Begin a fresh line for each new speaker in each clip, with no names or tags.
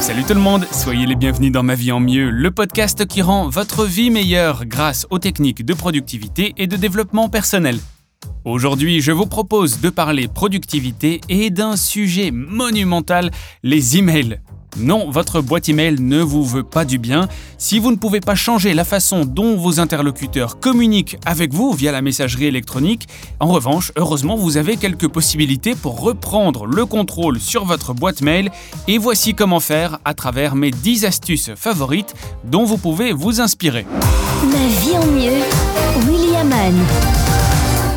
Salut tout le monde, soyez les bienvenus dans Ma vie en mieux, le podcast qui rend votre vie meilleure grâce aux techniques de productivité et de développement personnel. Aujourd'hui, je vous propose de parler productivité et d'un sujet monumental, les emails. Non, votre boîte email ne vous veut pas du bien. Si vous ne pouvez pas changer la façon dont vos interlocuteurs communiquent avec vous via la messagerie électronique, en revanche, heureusement, vous avez quelques possibilités pour reprendre le contrôle sur votre boîte mail et voici comment faire à travers mes 10 astuces favorites dont vous pouvez vous inspirer.
Ma vie en mieux, William.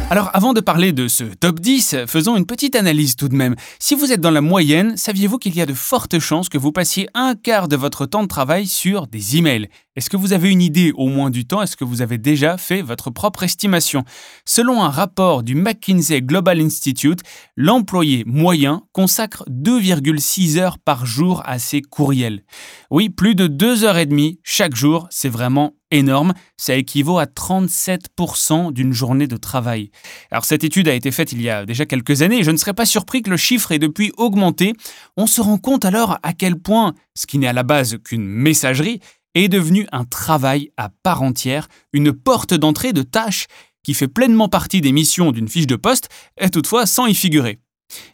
Alors avant de parler de ce top 10, faisons une petite analyse tout de même. Si vous êtes dans la moyenne, saviez-vous qu'il y a de fortes chances que vous passiez un quart de votre temps de travail sur des emails? Est-ce que vous avez une idée au moins du temps? Est-ce que vous avez déjà fait votre propre estimation? Selon un rapport du McKinsey Global Institute, l'employé moyen consacre 2,6 heures par jour à ses courriels. Oui, plus de 2 heures et demie chaque jour, c'est vraiment énorme, ça équivaut à 37% d'une journée de travail. Alors cette étude a été faite il y a déjà quelques années et je ne serais pas surpris que le chiffre ait depuis augmenté. On se rend compte alors à quel point ce qui n'est à la base qu'une messagerie est devenu un travail à part entière, une porte d'entrée de tâches qui fait pleinement partie des missions d'une fiche de poste, et toutefois sans y figurer.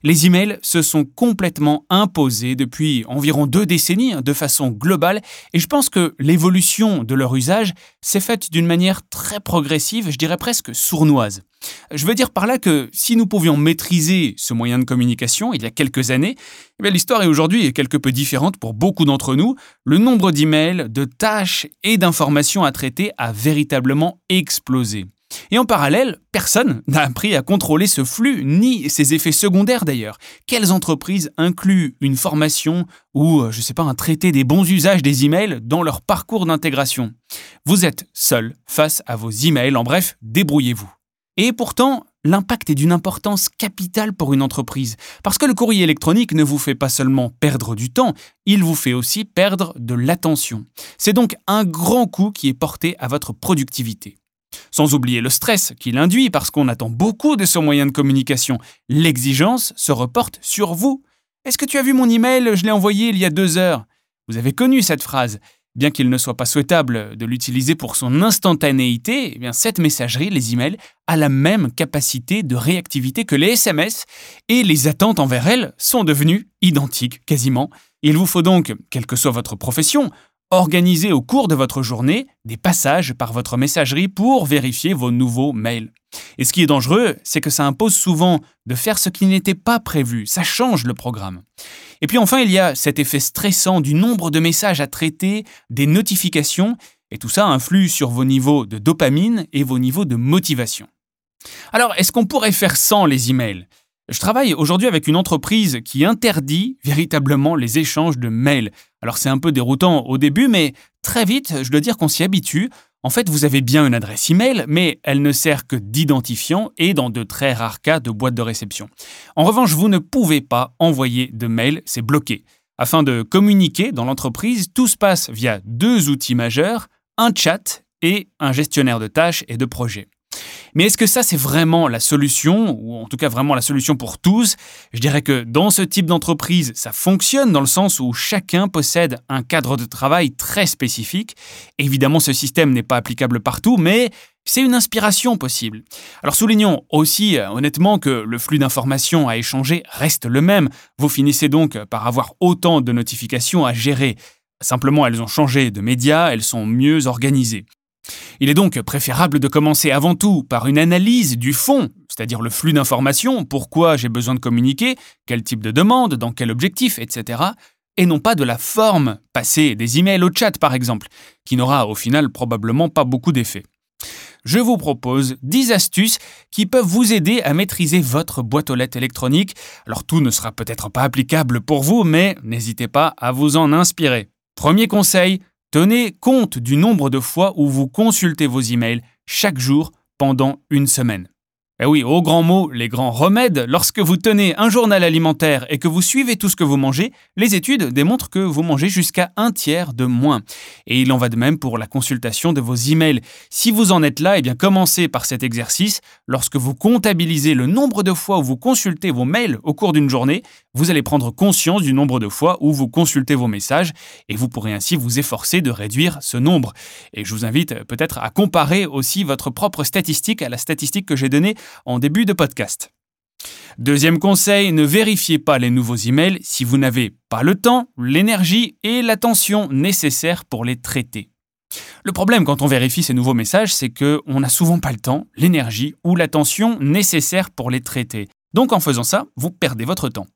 Les emails se sont complètement imposés depuis environ deux décennies hein, de façon globale et je pense que l'évolution de leur usage s'est faite d'une manière très progressive, je dirais presque sournoise. Je veux dire par là que si nous pouvions maîtriser ce moyen de communication il y a quelques années, eh l'histoire est aujourd'hui quelque peu différente pour beaucoup d'entre nous. Le nombre d'emails, de tâches et d'informations à traiter a véritablement explosé. Et en parallèle, personne n'a appris à contrôler ce flux, ni ses effets secondaires d'ailleurs. Quelles entreprises incluent une formation ou, euh, je sais pas, un traité des bons usages des emails dans leur parcours d'intégration? Vous êtes seul face à vos emails, en bref, débrouillez-vous. Et pourtant, l'impact est d'une importance capitale pour une entreprise, parce que le courrier électronique ne vous fait pas seulement perdre du temps, il vous fait aussi perdre de l'attention. C'est donc un grand coût qui est porté à votre productivité. Sans oublier le stress qu'il induit parce qu'on attend beaucoup de ce moyen de communication. L'exigence se reporte sur vous. Est-ce que tu as vu mon email? Je l'ai envoyé il y a deux heures. Vous avez connu cette phrase. Bien qu'il ne soit pas souhaitable de l'utiliser pour son instantanéité, eh bien cette messagerie, les emails, a la même capacité de réactivité que les SMS et les attentes envers elles sont devenues identiques quasiment. Il vous faut donc, quelle que soit votre profession, Organisez au cours de votre journée des passages par votre messagerie pour vérifier vos nouveaux mails. Et ce qui est dangereux, c'est que ça impose souvent de faire ce qui n'était pas prévu, ça change le programme. Et puis enfin, il y a cet effet stressant du nombre de messages à traiter, des notifications, et tout ça influe sur vos niveaux de dopamine et vos niveaux de motivation. Alors, est-ce qu'on pourrait faire sans les emails? Je travaille aujourd'hui avec une entreprise qui interdit véritablement les échanges de mails. Alors c'est un peu déroutant au début, mais très vite, je dois dire qu'on s'y habitue. En fait, vous avez bien une adresse email, mais elle ne sert que d'identifiant et dans de très rares cas de boîte de réception. En revanche, vous ne pouvez pas envoyer de mail, c'est bloqué. Afin de communiquer dans l'entreprise, tout se passe via deux outils majeurs, un chat et un gestionnaire de tâches et de projets. Mais est-ce que ça, c'est vraiment la solution, ou en tout cas vraiment la solution pour tous? Je dirais que dans ce type d'entreprise, ça fonctionne dans le sens où chacun possède un cadre de travail très spécifique. Évidemment, ce système n'est pas applicable partout, mais c'est une inspiration possible. Alors soulignons aussi euh, honnêtement que le flux d'informations à échanger reste le même. Vous finissez donc par avoir autant de notifications à gérer. Simplement, elles ont changé de médias, elles sont mieux organisées. Il est donc préférable de commencer avant tout par une analyse du fond, c'est-à-dire le flux d'informations, pourquoi j'ai besoin de communiquer, quel type de demande, dans quel objectif, etc., et non pas de la forme, passer des emails au chat par exemple, qui n'aura au final probablement pas beaucoup d'effet. Je vous propose 10 astuces qui peuvent vous aider à maîtriser votre boîte aux lettres électronique. Alors tout ne sera peut-être pas applicable pour vous, mais n'hésitez pas à vous en inspirer. Premier conseil, Tenez compte du nombre de fois où vous consultez vos emails chaque jour pendant une semaine. Eh oui, au grand mot, les grands remèdes, lorsque vous tenez un journal alimentaire et que vous suivez tout ce que vous mangez, les études démontrent que vous mangez jusqu'à un tiers de moins. Et il en va de même pour la consultation de vos emails. Si vous en êtes là, eh bien commencez par cet exercice. Lorsque vous comptabilisez le nombre de fois où vous consultez vos mails au cours d'une journée, vous allez prendre conscience du nombre de fois où vous consultez vos messages et vous pourrez ainsi vous efforcer de réduire ce nombre. Et je vous invite peut-être à comparer aussi votre propre statistique à la statistique que j'ai donnée en début de podcast. Deuxième conseil, ne vérifiez pas les nouveaux emails si vous n'avez pas le temps, l'énergie et l'attention nécessaires pour les traiter. Le problème quand on vérifie ces nouveaux messages, c'est qu'on n'a souvent pas le temps, l'énergie ou l'attention nécessaires pour les traiter. Donc en faisant ça, vous perdez votre temps.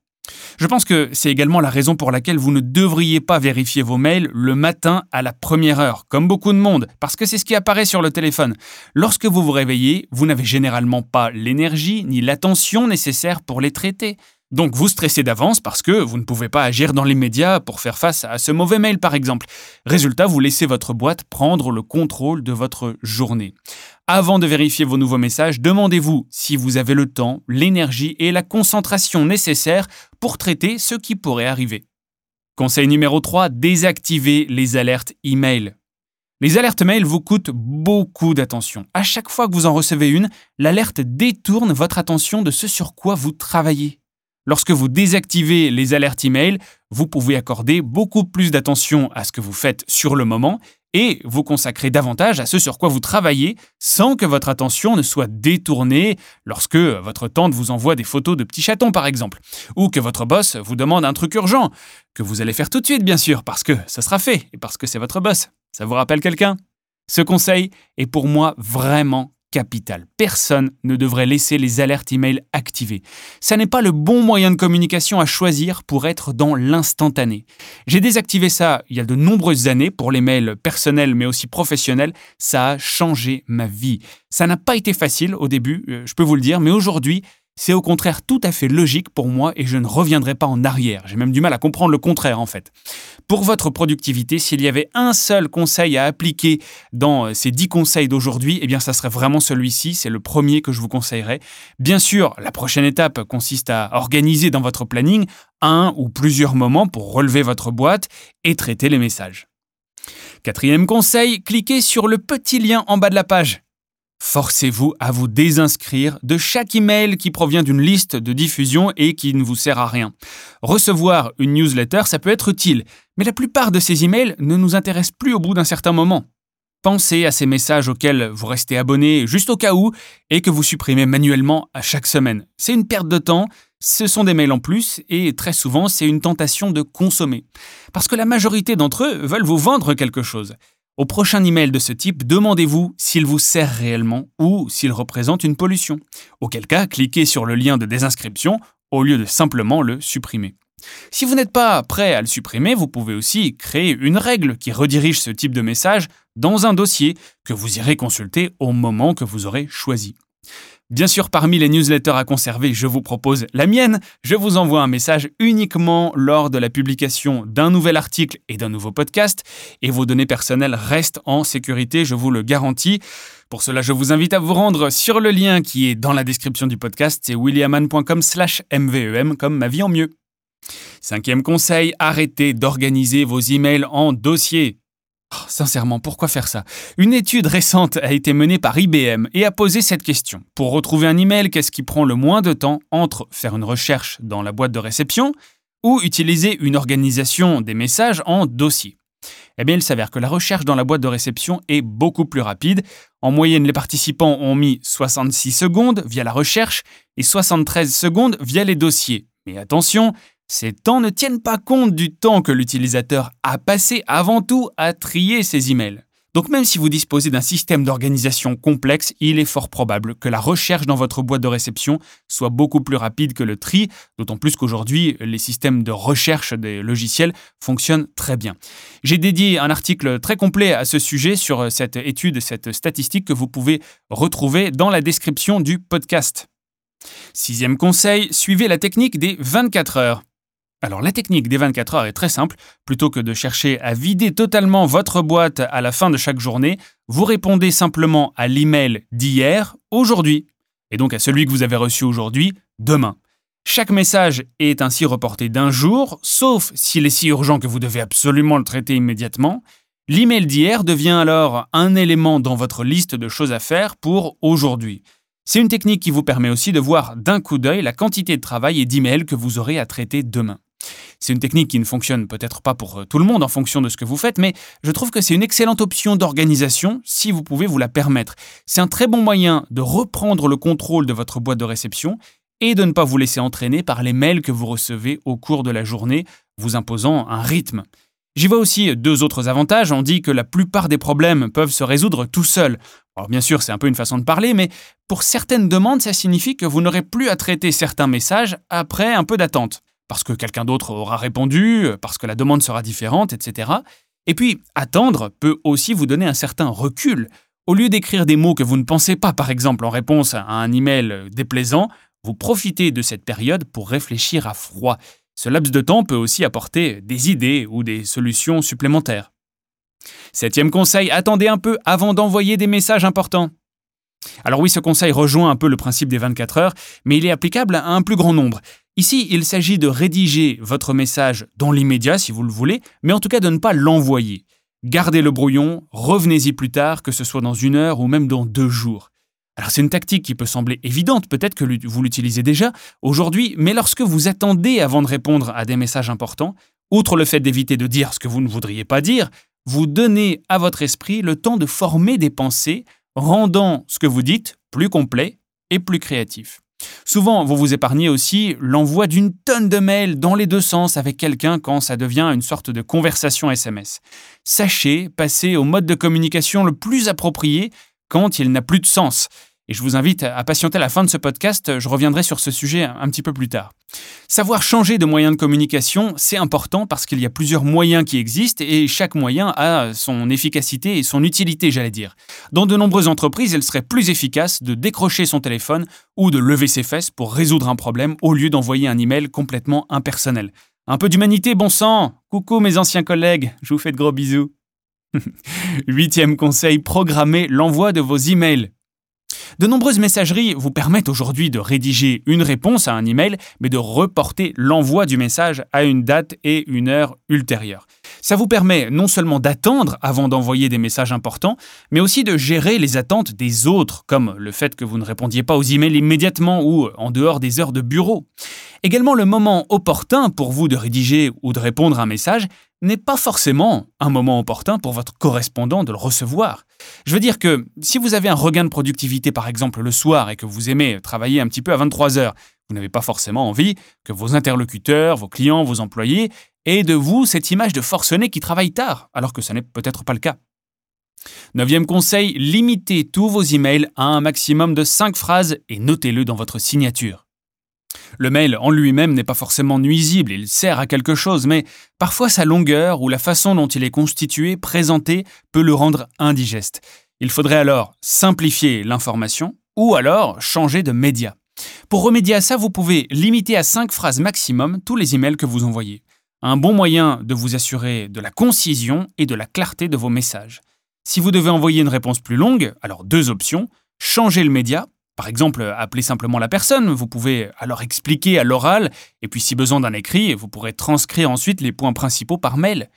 Je pense que c'est également la raison pour laquelle vous ne devriez pas vérifier vos mails le matin à la première heure, comme beaucoup de monde, parce que c'est ce qui apparaît sur le téléphone. Lorsque vous vous réveillez, vous n'avez généralement pas l'énergie ni l'attention nécessaires pour les traiter. Donc vous stressez d'avance parce que vous ne pouvez pas agir dans l'immédiat pour faire face à ce mauvais mail par exemple. Résultat, vous laissez votre boîte prendre le contrôle de votre journée. Avant de vérifier vos nouveaux messages, demandez-vous si vous avez le temps, l'énergie et la concentration nécessaires pour traiter ce qui pourrait arriver. Conseil numéro 3, désactivez les alertes email. Les alertes mail vous coûtent beaucoup d'attention. À chaque fois que vous en recevez une, l'alerte détourne votre attention de ce sur quoi vous travaillez. Lorsque vous désactivez les alertes email, vous pouvez accorder beaucoup plus d'attention à ce que vous faites sur le moment et vous consacrer davantage à ce sur quoi vous travaillez sans que votre attention ne soit détournée lorsque votre tante vous envoie des photos de petits chatons par exemple, ou que votre boss vous demande un truc urgent, que vous allez faire tout de suite bien sûr, parce que ça sera fait et parce que c'est votre boss. Ça vous rappelle quelqu'un? Ce conseil est pour moi vraiment capital. Personne ne devrait laisser les alertes email activées. Ça n'est pas le bon moyen de communication à choisir pour être dans l'instantané. J'ai désactivé ça il y a de nombreuses années pour les mails personnels mais aussi professionnels. Ça a changé ma vie. Ça n'a pas été facile au début, euh, je peux vous le dire, mais aujourd'hui, c'est au contraire tout à fait logique pour moi et je ne reviendrai pas en arrière. J'ai même du mal à comprendre le contraire en fait. Pour votre productivité, s'il y avait un seul conseil à appliquer dans euh, ces 10 conseils d'aujourd'hui, eh bien ça serait vraiment celui-ci, c'est le premier que je vous conseillerais. Bien sûr, la prochaine étape consiste à organiser dans votre planning un ou plusieurs moments pour relever votre boîte et traiter les messages. Quatrième conseil, cliquez sur le petit lien en bas de la page. Forcez-vous à vous désinscrire de chaque email qui provient d'une liste de diffusion et qui ne vous sert à rien. Recevoir une newsletter, ça peut être utile, mais la plupart de ces emails ne nous intéressent plus au bout d'un certain moment. Pensez à ces messages auxquels vous restez abonné juste au cas où et que vous supprimez manuellement à chaque semaine. C'est une perte de temps, ce sont des mails en plus et très souvent c'est une tentation de consommer. Parce que la majorité d'entre eux veulent vous vendre quelque chose. Au prochain email de ce type, demandez-vous s'il vous sert réellement ou s'il représente une pollution. Auquel cas, cliquez sur le lien de désinscription au lieu de simplement le supprimer. Si vous n'êtes pas prêt à le supprimer, vous pouvez aussi créer une règle qui redirige ce type de message dans un dossier que vous irez consulter au moment que vous aurez choisi. Bien sûr, parmi les newsletters à conserver, je vous propose la mienne. Je vous envoie un message uniquement lors de la publication d'un nouvel article et d'un nouveau podcast, et vos données personnelles restent en sécurité, je vous le garantis. Pour cela, je vous invite à vous rendre sur le lien qui est dans la description du podcast, c'est williaman.com slash mvem comme ma vie en mieux. Cinquième conseil, arrêtez d'organiser vos emails en dossiers. Oh, sincèrement, pourquoi faire ça? Une étude récente a été menée par IBM et a posé cette question. Pour retrouver un email, qu'est-ce qui prend le moins de temps entre faire une recherche dans la boîte de réception ou utiliser une organisation des messages en dossier? Eh bien, il s'avère que la recherche dans la boîte de réception est beaucoup plus rapide. En moyenne, les participants ont mis 66 secondes via la recherche et 73 secondes via les dossiers. Mais attention, ces temps ne tiennent pas compte du temps que l'utilisateur a passé avant tout à trier ses emails. Donc même si vous disposez d'un système d'organisation complexe, il est fort probable que la recherche dans votre boîte de réception soit beaucoup plus rapide que le tri, d'autant plus qu'aujourd'hui, les systèmes de recherche des logiciels fonctionnent très bien. J'ai dédié un article très complet à ce sujet sur cette étude, cette statistique que vous pouvez retrouver dans la description du podcast. Sixième conseil, suivez la technique des 24 heures. Alors la technique des 24 heures est très simple. Plutôt que de chercher à vider totalement votre boîte à la fin de chaque journée, vous répondez simplement à l'email d'hier, aujourd'hui. et donc à celui que vous avez reçu aujourd'hui, demain. Chaque message est ainsi reporté d'un jour, sauf s'il est si urgent que vous devez absolument le traiter immédiatement. L'email d'hier devient alors un élément dans votre liste de choses à faire pour aujourd'hui. C'est une technique qui vous permet aussi de voir d'un coup d'œil la quantité de travail et d'emails que vous aurez à traiter demain. C'est une technique qui ne fonctionne peut-être pas pour euh, tout le monde en fonction de ce que vous faites, mais je trouve que c'est une excellente option d'organisation si vous pouvez vous la permettre. C'est un très bon moyen de reprendre le contrôle de votre boîte de réception et de ne pas vous laisser entraîner par les mails que vous recevez au cours de la journée, vous imposant un rythme. J'y vois aussi deux autres avantages. On dit que la plupart des problèmes peuvent se résoudre tout seuls. Alors bien sûr, c'est un peu une façon de parler, mais pour certaines demandes, ça signifie que vous n'aurez plus à traiter certains messages après un peu d'attente parce que quelqu'un d'autre aura répondu, parce que la demande sera différente, etc. Et puis, attendre peut aussi vous donner un certain recul. Au lieu d'écrire des mots que vous ne pensez pas, par exemple, en réponse à un email déplaisant, vous profitez de cette période pour réfléchir à froid. Ce laps de temps peut aussi apporter des idées ou des solutions supplémentaires. Septième conseil, attendez un peu avant d'envoyer des messages importants. Alors oui, ce conseil rejoint un peu le principe des 24 heures, mais il est applicable à un plus grand nombre. Ici, il s'agit de rédiger votre message dans l'immédiat si vous le voulez, mais en tout cas de ne pas l'envoyer. Gardez le brouillon, revenez-y plus tard, que ce soit dans une heure ou même dans deux jours. Alors c'est une tactique qui peut sembler évidente, peut-être que vous l'utilisez déjà aujourd'hui, mais lorsque vous attendez avant de répondre à des messages importants, outre le fait d'éviter de dire ce que vous ne voudriez pas dire, vous donnez à votre esprit le temps de former des pensées, rendant ce que vous dites plus complet et plus créatif. Souvent, vous vous épargnez aussi l'envoi d'une tonne de mails dans les deux sens avec quelqu'un quand ça devient une sorte de conversation SMS. Sachez passer au mode de communication le plus approprié quand il n'a plus de sens. Et je vous invite à patienter la fin de ce podcast, je reviendrai sur ce sujet un petit peu plus tard. Savoir changer de moyen de communication, c'est important parce qu'il y a plusieurs moyens qui existent et chaque moyen a son efficacité et son utilité, j'allais dire. Dans de nombreuses entreprises, il serait plus efficace de décrocher son téléphone ou de lever ses fesses pour résoudre un problème au lieu d'envoyer un email complètement impersonnel. Un peu d'humanité, bon sang Coucou mes anciens collègues, je vous fais de gros bisous. Huitième conseil, programmez l'envoi de vos emails. De nombreuses messageries vous permettent aujourd'hui de rédiger une réponse à un email, mais de reporter l'envoi du message à une date et une heure ultérieure. Ça vous permet non seulement d'attendre avant d'envoyer des messages importants, mais aussi de gérer les attentes des autres, comme le fait que vous ne répondiez pas aux emails immédiatement ou en dehors des heures de bureau. Également, le moment opportun pour vous de rédiger ou de répondre à un message n'est pas forcément un moment opportun pour votre correspondant de le recevoir. Je veux dire que si vous avez un regain de productivité par exemple le soir et que vous aimez travailler un petit peu à 23 heures, vous n'avez pas forcément envie que vos interlocuteurs, vos clients, vos employés aient de vous cette image de forcené qui travaille tard, alors que ce n'est peut-être pas le cas. Neuvième conseil, limitez tous vos emails à un maximum de 5 phrases et notez-le dans votre signature. Le mail en lui-même n'est pas forcément nuisible, il sert à quelque chose, mais parfois sa longueur ou la façon dont il est constitué, présenté, peut le rendre indigeste. Il faudrait alors simplifier l'information ou alors changer de média. Pour remédier à ça, vous pouvez limiter à 5 phrases maximum tous les emails que vous envoyez. Un bon moyen de vous assurer de la concision et de la clarté de vos messages. Si vous devez envoyer une réponse plus longue, alors deux options, changer le média par exemple, appelez simplement la personne, vous pouvez alors expliquer à l'oral, et puis si besoin d'un écrit, vous pourrez transcrire ensuite les points principaux par mail.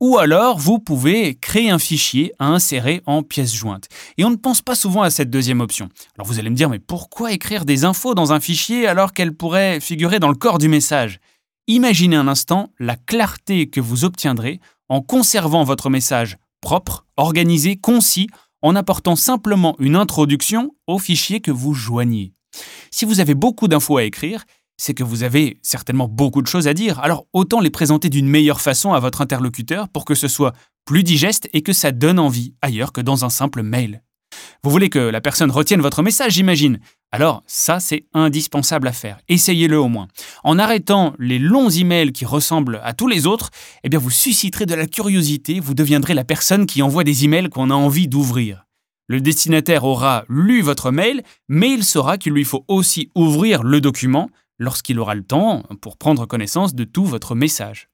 Ou alors, vous pouvez créer un fichier à insérer en pièce jointe. Et on ne pense pas souvent à cette deuxième option. Alors vous allez me dire, mais pourquoi écrire des infos dans un fichier alors qu'elles pourraient figurer dans le corps du message? Imaginez un instant la clarté que vous obtiendrez en conservant votre message propre, organisé, concis, en apportant simplement une introduction au fichier que vous joignez. Si vous avez beaucoup d'infos à écrire, c'est que vous avez certainement beaucoup de choses à dire, alors autant les présenter d'une meilleure façon à votre interlocuteur pour que ce soit plus digeste et que ça donne envie ailleurs que dans un simple mail. Vous voulez que la personne retienne votre message, j'imagine? Alors, ça, c'est indispensable à faire. Essayez-le au moins. En arrêtant les longs emails qui ressemblent à tous les autres, eh bien, vous susciterez de la curiosité, vous deviendrez la personne qui envoie des emails qu'on a envie d'ouvrir. Le destinataire aura lu votre mail, mais il saura qu'il lui faut aussi ouvrir le document lorsqu'il aura le temps pour prendre connaissance de tout votre message.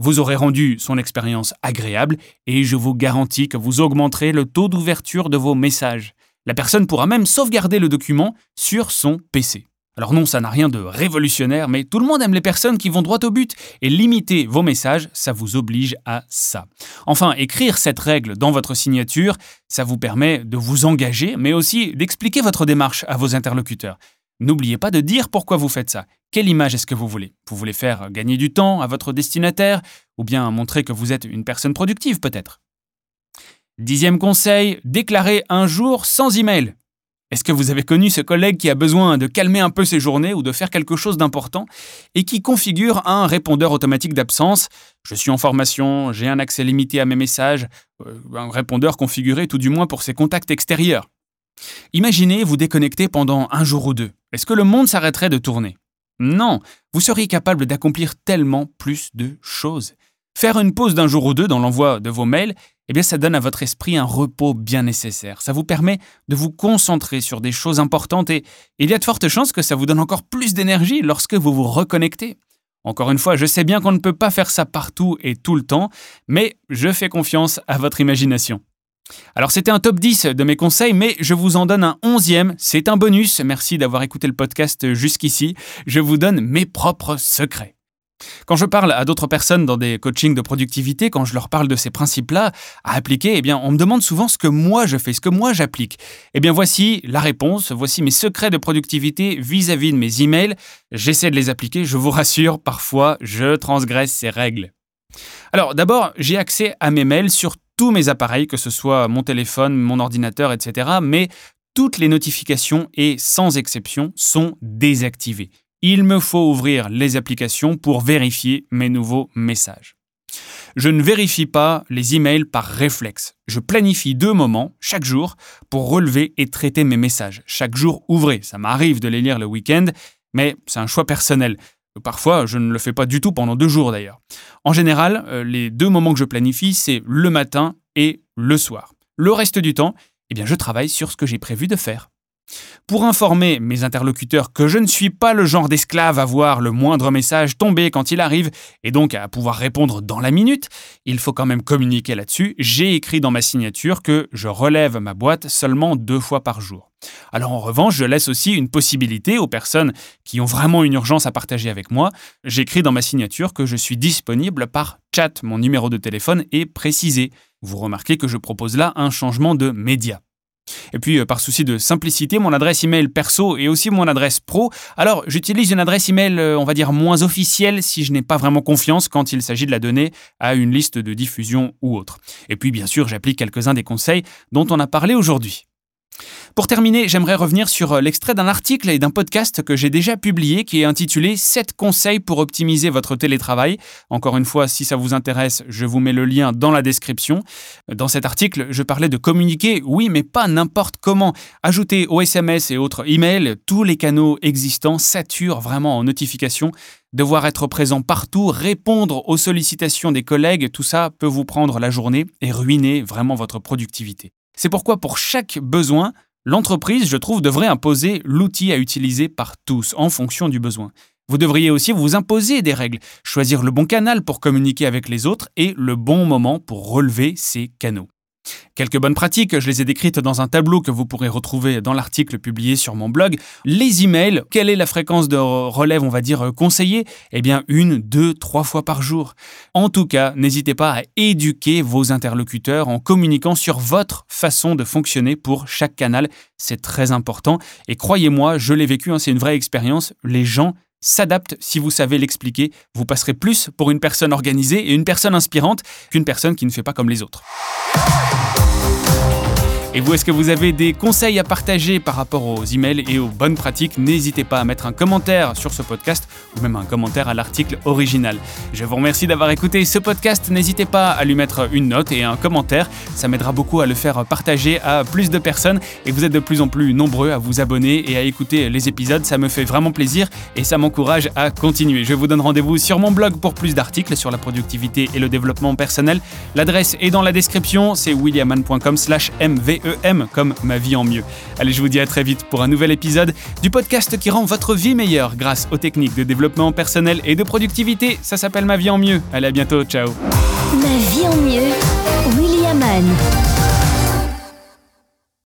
Vous aurez rendu son expérience agréable et je vous garantis que vous augmenterez le taux d'ouverture de vos messages. La personne pourra même sauvegarder le document sur son PC. Alors non, ça n'a rien de révolutionnaire, mais tout le monde aime les personnes qui vont droit au but, et limiter vos messages, ça vous oblige à ça. Enfin, écrire cette règle dans votre signature, ça vous permet de vous engager, mais aussi d'expliquer votre démarche à vos interlocuteurs. N'oubliez pas de dire pourquoi vous faites ça. Quelle image est-ce que vous voulez? Vous voulez faire gagner du temps à votre destinataire, ou bien montrer que vous êtes une personne productive peut-être? Dixième conseil, déclarez un jour sans email. Est-ce que vous avez connu ce collègue qui a besoin de calmer un peu ses journées ou de faire quelque chose d'important et qui configure un répondeur automatique d'absence? Je suis en formation, j'ai un accès limité à mes messages, euh, un répondeur configuré tout du moins pour ses contacts extérieurs. Imaginez vous déconnecter pendant un jour ou deux. Est-ce que le monde s'arrêterait de tourner? Non, vous seriez capable d'accomplir tellement plus de choses. Faire une pause d'un jour ou deux dans l'envoi de vos mails eh bien ça donne à votre esprit un repos bien nécessaire. Ça vous permet de vous concentrer sur des choses importantes et il y a de fortes chances que ça vous donne encore plus d'énergie lorsque vous vous reconnectez. Encore une fois, je sais bien qu'on ne peut pas faire ça partout et tout le temps, mais je fais confiance à votre imagination. Alors c'était un top 10 de mes conseils, mais je vous en donne un onzième, c'est un bonus, merci d'avoir écouté le podcast jusqu'ici, je vous donne mes propres secrets. Quand je parle à d'autres personnes dans des coachings de productivité, quand je leur parle de ces principes-là à appliquer, eh bien, on me demande souvent ce que moi je fais, ce que moi j'applique. Eh bien, voici la réponse, voici mes secrets de productivité vis-à-vis de mes emails. J'essaie de les appliquer, je vous rassure, parfois je transgresse ces règles. Alors, d'abord, j'ai accès à mes mails sur tous mes appareils, que ce soit mon téléphone, mon ordinateur, etc. Mais toutes les notifications et sans exception sont désactivées il me faut ouvrir les applications pour vérifier mes nouveaux messages. Je ne vérifie pas les emails par réflexe. Je planifie deux moments chaque jour pour relever et traiter mes messages. Chaque jour ouvré. Ça m'arrive de les lire le week-end, mais c'est un choix personnel. Parfois, je ne le fais pas du tout pendant deux jours d'ailleurs. En général, euh, les deux moments que je planifie, c'est le matin et le soir. Le reste du temps, eh bien, je travaille sur ce que j'ai prévu de faire. Pour informer mes interlocuteurs que je ne suis pas le genre d'esclave à voir le moindre message tomber quand il arrive et donc à pouvoir répondre dans la minute, il faut quand même communiquer là-dessus. J'ai écrit dans ma signature que je relève ma boîte seulement deux fois par jour. Alors en revanche, je laisse aussi une possibilité aux personnes qui ont vraiment une urgence à partager avec moi. J'écris dans ma signature que je suis disponible par chat. Mon numéro de téléphone est précisé. Vous remarquez que je propose là un changement de média. Et puis, euh, par souci de simplicité, mon adresse email perso et aussi mon adresse pro. Alors, j'utilise une adresse email, euh, on va dire, moins officielle si je n'ai pas vraiment confiance quand il s'agit de la donner à une liste de diffusion ou autre. Et puis, bien sûr, j'applique quelques-uns des conseils dont on a parlé aujourd'hui. Pour terminer, j'aimerais revenir sur euh, l'extrait d'un article et d'un podcast que j'ai déjà publié qui est intitulé 7 conseils pour optimiser votre télétravail. Encore une fois, si ça vous intéresse, je vous mets le lien dans la description. Dans cet article, je parlais de communiquer, oui, mais pas n'importe comment. Ajouter aux SMS et autres emails, tous les canaux existants saturent vraiment en notifications. Devoir être présent partout, répondre aux sollicitations des collègues, tout ça peut vous prendre la journée et ruiner vraiment votre productivité. C'est pourquoi pour chaque besoin, l'entreprise, je trouve, devrait imposer l'outil à utiliser par tous en fonction du besoin. Vous devriez aussi vous imposer des règles, choisir le bon canal pour communiquer avec les autres et le bon moment pour relever ces canaux. Quelques bonnes pratiques, je les ai décrites dans un tableau que vous pourrez retrouver dans l'article publié sur mon blog. Les emails, quelle est la fréquence de relève, on va dire, conseillée? Eh bien, une, deux, trois fois par jour. En tout cas, n'hésitez pas à éduquer vos interlocuteurs en communiquant sur votre façon de fonctionner pour chaque canal. C'est très important. Et croyez-moi, je l'ai vécu, hein, c'est une vraie expérience. Les gens s'adaptent si vous savez l'expliquer. Vous passerez plus pour une personne organisée et une personne inspirante qu'une personne qui ne fait pas comme les autres. Et vous, est-ce que vous avez des conseils à partager par rapport aux emails et aux bonnes pratiques? N'hésitez pas à mettre un commentaire sur ce podcast ou même un commentaire à l'article original. Je vous remercie d'avoir écouté ce podcast. N'hésitez pas à lui mettre une note et un commentaire. Ça m'aidera beaucoup à le faire partager à plus de personnes et vous êtes de plus en plus nombreux à vous abonner et à écouter les épisodes. Ça me fait vraiment plaisir et ça m'encourage à continuer. Je vous donne rendez-vous sur mon blog pour plus d'articles sur la productivité et le développement personnel. L'adresse est dans la description, c'est williaman.com mve EM comme ma vie en mieux. Allez, je vous dis à très vite pour un nouvel épisode du podcast qui rend votre vie meilleure grâce aux techniques de développement personnel et de productivité. Ça s'appelle Ma vie en mieux. Allez, à bientôt. Ciao.
Ma vie en mieux, William